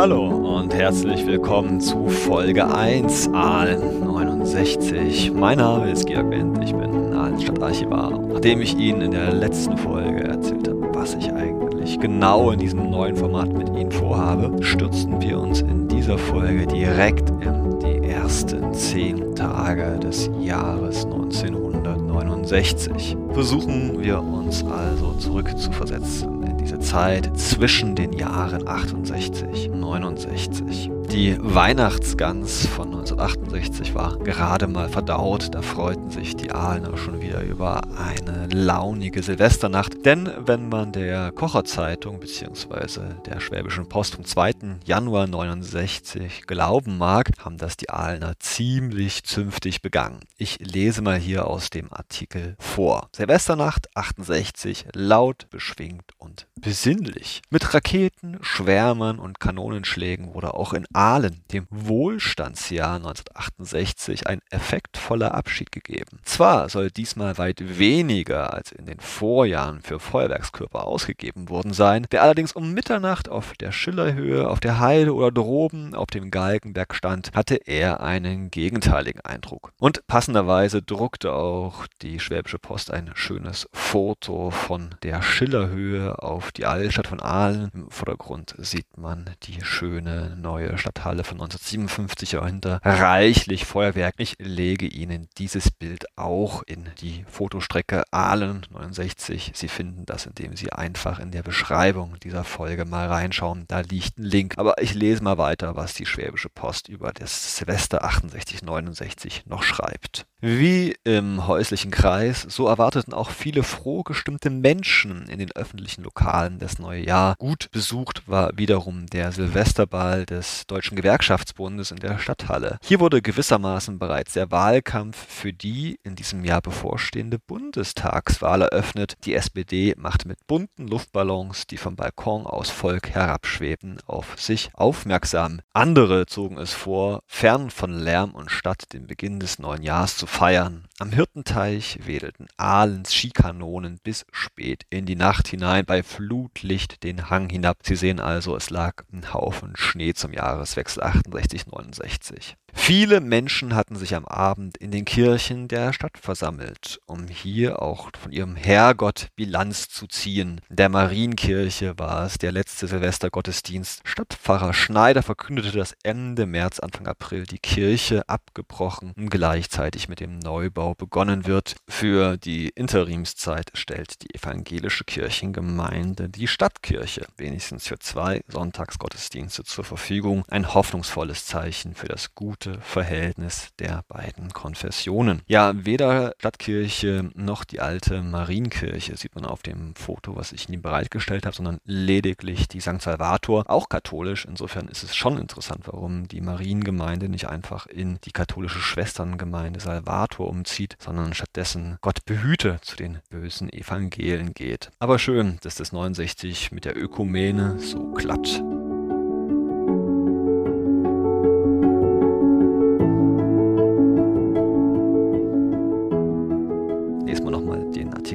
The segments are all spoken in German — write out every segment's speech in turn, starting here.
Hallo und herzlich willkommen zu Folge 1 Aalen 69. Mein Name ist Georg Wendt, ich bin Aalen Stadtarchivar. Nachdem ich Ihnen in der letzten Folge erzählt habe, was ich eigentlich genau in diesem neuen Format mit Ihnen vorhabe, stürzen wir uns in dieser Folge direkt in die ersten 10 Tage des Jahres 1969. Versuchen wir uns also zurückzuversetzen diese Zeit zwischen den Jahren 68 und 69. Die Weihnachtsgans von 1968 war gerade mal verdaut. Da freuten sich die Ahlener schon wieder über eine launige Silvesternacht. Denn wenn man der Kocherzeitung bzw. der Schwäbischen Post vom 2. Januar 69 glauben mag, haben das die Ahlener ziemlich zünftig begangen. Ich lese mal hier aus dem Artikel vor. Silvesternacht 68, laut, beschwingt und besinnlich. Mit Raketen, Schwärmern und Kanonenschlägen wurde auch in Aalen, dem Wohlstandsjahr 1968, ein effektvoller Abschied gegeben. Zwar soll diesmal weit weniger als in den Vorjahren für Feuerwerkskörper ausgegeben worden sein, wer allerdings um Mitternacht auf der Schillerhöhe, auf der Heide oder droben auf dem Galgenberg stand, hatte er einen gegenteiligen Eindruck. Und passenderweise druckte auch die Schwäbische Post ein schönes Foto von der Schillerhöhe auf die Altstadt von Aalen. Im Vordergrund sieht man die schöne neue Stadthalle von 1957 dahinter. Reichlich Feuerwerk. Ich lege Ihnen dieses Bild auch in die Fotostrecke Aalen 69. Sie finden das, indem Sie einfach in der Beschreibung dieser Folge mal reinschauen. Da liegt ein Link. Aber ich lese mal weiter, was die Schwäbische Post über das Silvester 68-69 noch schreibt. Wie im häuslichen Kreis, so erwarteten auch viele froh gestimmte Menschen in den öffentlichen Lokalen das neue Jahr. Gut besucht war wiederum der Silvesterball des Deutschen Gewerkschaftsbundes in der Stadthalle. Hier wurde gewissermaßen bereits der Wahlkampf für die in diesem Jahr bevorstehende Bundestagswahl eröffnet. Die SPD machte mit bunten Luftballons, die vom Balkon aus Volk herabschwebten, auf sich aufmerksam. Andere zogen es vor, fern von Lärm und Stadt den Beginn des neuen Jahres zu feiern. Am Hirtenteich wedelten Ahlens Skikanonen bis spät in die Nacht hinein, bei Flutlicht den Hang hinab. Sie sehen also, es lag ein Haufen Schnee zum Jahreswechsel 68-69. Viele Menschen hatten sich am Abend in den Kirchen der Stadt versammelt, um hier auch von ihrem Herrgott Bilanz zu ziehen. In der Marienkirche war es der letzte Silvestergottesdienst. Stadtpfarrer Schneider verkündete, dass Ende März, Anfang April die Kirche abgebrochen und gleichzeitig mit dem Neubau begonnen wird. Für die Interimszeit stellt die evangelische Kirchengemeinde die Stadtkirche wenigstens für zwei Sonntagsgottesdienste zur Verfügung. Ein hoffnungsvolles Zeichen für das gute Verhältnis der beiden Konfessionen. Ja, weder Stadtkirche noch die alte Marienkirche sieht man auf dem Foto, was ich Ihnen bereitgestellt habe, sondern lediglich die St. Salvator, auch katholisch. Insofern ist es schon interessant, warum die Mariengemeinde nicht einfach in die katholische Schwesterngemeinde Salvator umzieht, sondern stattdessen Gott behüte zu den bösen Evangelien geht. Aber schön, dass das 69 mit der Ökumene so klappt.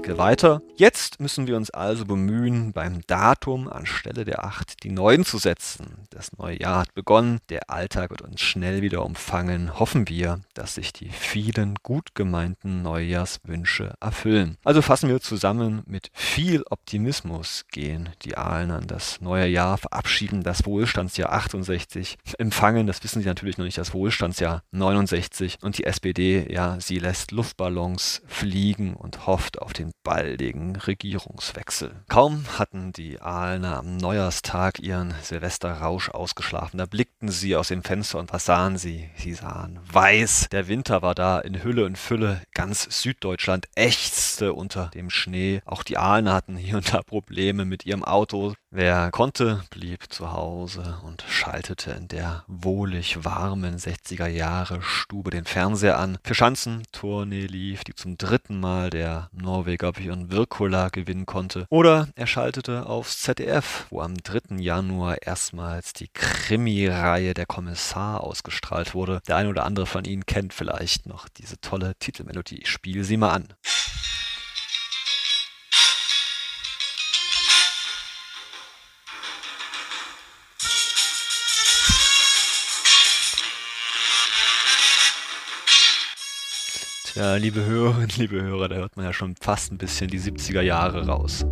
Artikel weiter. Jetzt müssen wir uns also bemühen, beim Datum anstelle der 8 die 9 zu setzen. Das neue Jahr hat begonnen, der Alltag wird uns schnell wieder umfangen. Hoffen wir, dass sich die vielen gut gemeinten Neujahrswünsche erfüllen. Also fassen wir zusammen, mit viel Optimismus gehen die Aalen an das neue Jahr, verabschieden das Wohlstandsjahr 68, empfangen, das wissen Sie natürlich noch nicht, das Wohlstandsjahr 69 und die SPD, ja, sie lässt Luftballons fliegen und hofft auf den baldigen Regierungswechsel. Kaum hatten die Aalener am Neujahrstag ihren Silvesterrausch ausgeschlafen, da blickten sie aus dem Fenster und was sahen sie? Sie sahen weiß. Der Winter war da in Hülle und Fülle. Ganz Süddeutschland ächzte unter dem Schnee. Auch die Aalener hatten hier und da Probleme mit ihrem Auto. Wer konnte, blieb zu Hause und schaltete in der wohlig warmen 60er Jahre Stube den Fernseher an. Für Schanzentournee lief, die zum dritten Mal der Norweger Björn Wirkola gewinnen konnte. Oder er schaltete aufs ZDF, wo am 3. Januar erstmals die Krimi-Reihe Der Kommissar ausgestrahlt wurde. Der ein oder andere von Ihnen kennt vielleicht noch diese tolle Titelmelodie. Ich spiele sie mal an. Ja, liebe Hörerinnen, liebe Hörer, da hört man ja schon fast ein bisschen die 70er Jahre raus.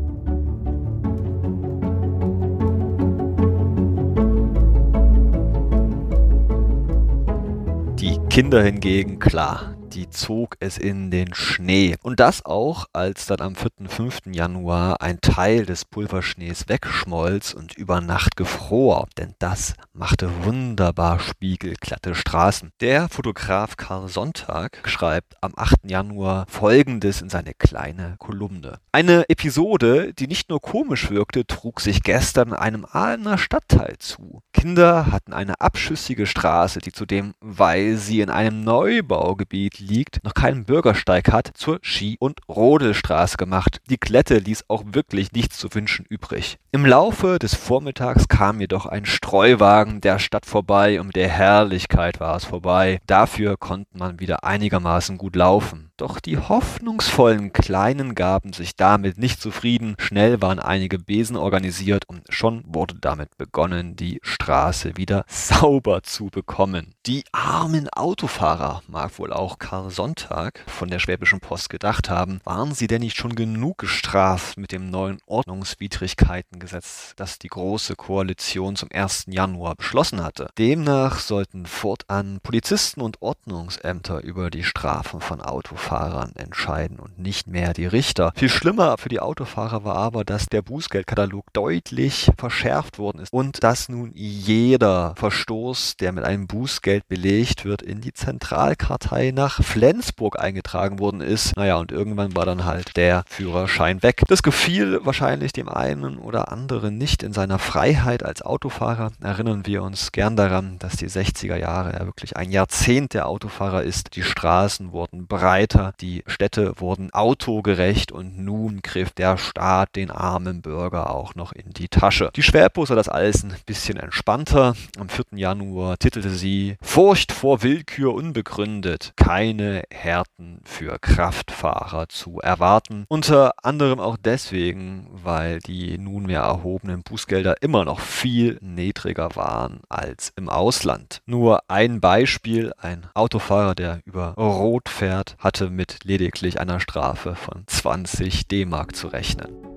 Die Kinder hingegen, klar, die zog es in den Schnee. Und das auch, als dann am 4. 5. Januar ein Teil des Pulverschnees wegschmolz und über Nacht gefror. Denn das machte wunderbar spiegelglatte Straßen. Der Fotograf Karl Sonntag schreibt am 8. Januar folgendes in seine kleine Kolumne. Eine Episode, die nicht nur komisch wirkte, trug sich gestern einem Ahlener Stadtteil zu. Kinder hatten eine abschüssige Straße, die zudem, weil sie in einem Neubaugebiet liegt, noch keinen Bürgersteig hat, zur Ski- und Rodelstraße gemacht. Die Klette ließ auch wirklich nichts zu wünschen übrig. Im Laufe des Vormittags kam jedoch ein Streuwagen der Stadt vorbei, um der Herrlichkeit war es vorbei. Dafür konnte man wieder einigermaßen gut laufen. Doch die hoffnungsvollen Kleinen gaben sich damit nicht zufrieden. Schnell waren einige Besen organisiert und schon wurde damit begonnen, die Straße wieder sauber zu bekommen. Die armen Autofahrer, mag wohl auch Karl Sonntag von der Schwäbischen Post gedacht haben, waren sie denn nicht schon genug gestraft mit dem neuen Ordnungswidrigkeitengesetz, das die Große Koalition zum 1. Januar beschlossen hatte? Demnach sollten fortan Polizisten und Ordnungsämter über die Strafen von Autofahrern entscheiden und nicht mehr die Richter. Viel schlimmer für die Autofahrer war aber, dass der Bußgeldkatalog deutlich verschärft worden ist und dass nun jeder Verstoß, der mit einem Bußgeld belegt wird, in die Zentralkartei nach Flensburg eingetragen worden ist. Naja, und irgendwann war dann halt der Führerschein weg. Das gefiel wahrscheinlich dem einen oder anderen nicht in seiner Freiheit als Autofahrer. Erinnern wir uns gern daran, dass die 60er Jahre ja wirklich ein Jahrzehnt der Autofahrer ist. Die Straßen wurden breiter. Die Städte wurden autogerecht und nun griff der Staat den armen Bürger auch noch in die Tasche. Die Schwerpo sah das alles ein bisschen entspannter. Am 4. Januar titelte sie Furcht vor Willkür unbegründet. Keine Härten für Kraftfahrer zu erwarten. Unter anderem auch deswegen, weil die nunmehr erhobenen Bußgelder immer noch viel niedriger waren als im Ausland. Nur ein Beispiel, ein Autofahrer, der über Rot fährt, hatte hatte mit lediglich einer Strafe von 20 D-Mark zu rechnen.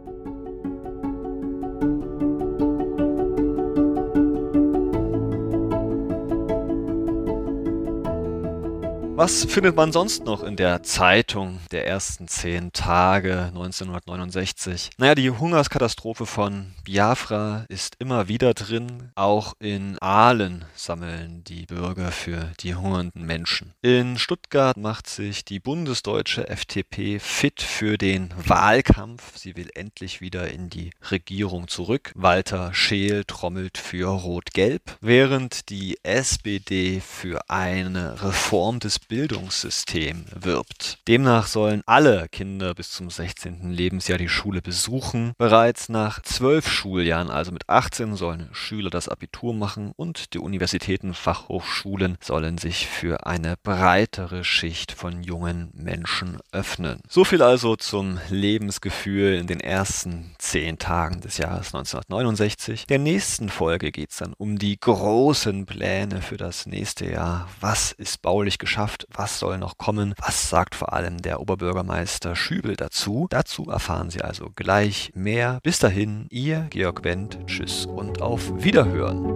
Was findet man sonst noch in der Zeitung der ersten zehn Tage 1969? Naja, die Hungerskatastrophe von Biafra ist immer wieder drin. Auch in Aalen sammeln die Bürger für die hungernden Menschen. In Stuttgart macht sich die bundesdeutsche FDP fit für den Wahlkampf. Sie will endlich wieder in die Regierung zurück. Walter Scheel trommelt für Rot-Gelb, während die SPD für eine Reform des Bildungssystem wirbt. Demnach sollen alle Kinder bis zum 16. Lebensjahr die Schule besuchen. Bereits nach zwölf Schuljahren, also mit 18, sollen Schüler das Abitur machen und die Universitäten, Fachhochschulen sollen sich für eine breitere Schicht von jungen Menschen öffnen. So viel also zum Lebensgefühl in den ersten zehn Tagen des Jahres 1969. Der nächsten Folge geht es dann um die großen Pläne für das nächste Jahr. Was ist baulich geschafft? Zukunft, was soll noch kommen, was sagt vor allem der Oberbürgermeister Schübel dazu. Dazu erfahren Sie also gleich mehr. Bis dahin, Ihr Georg Wendt, tschüss und auf Wiederhören.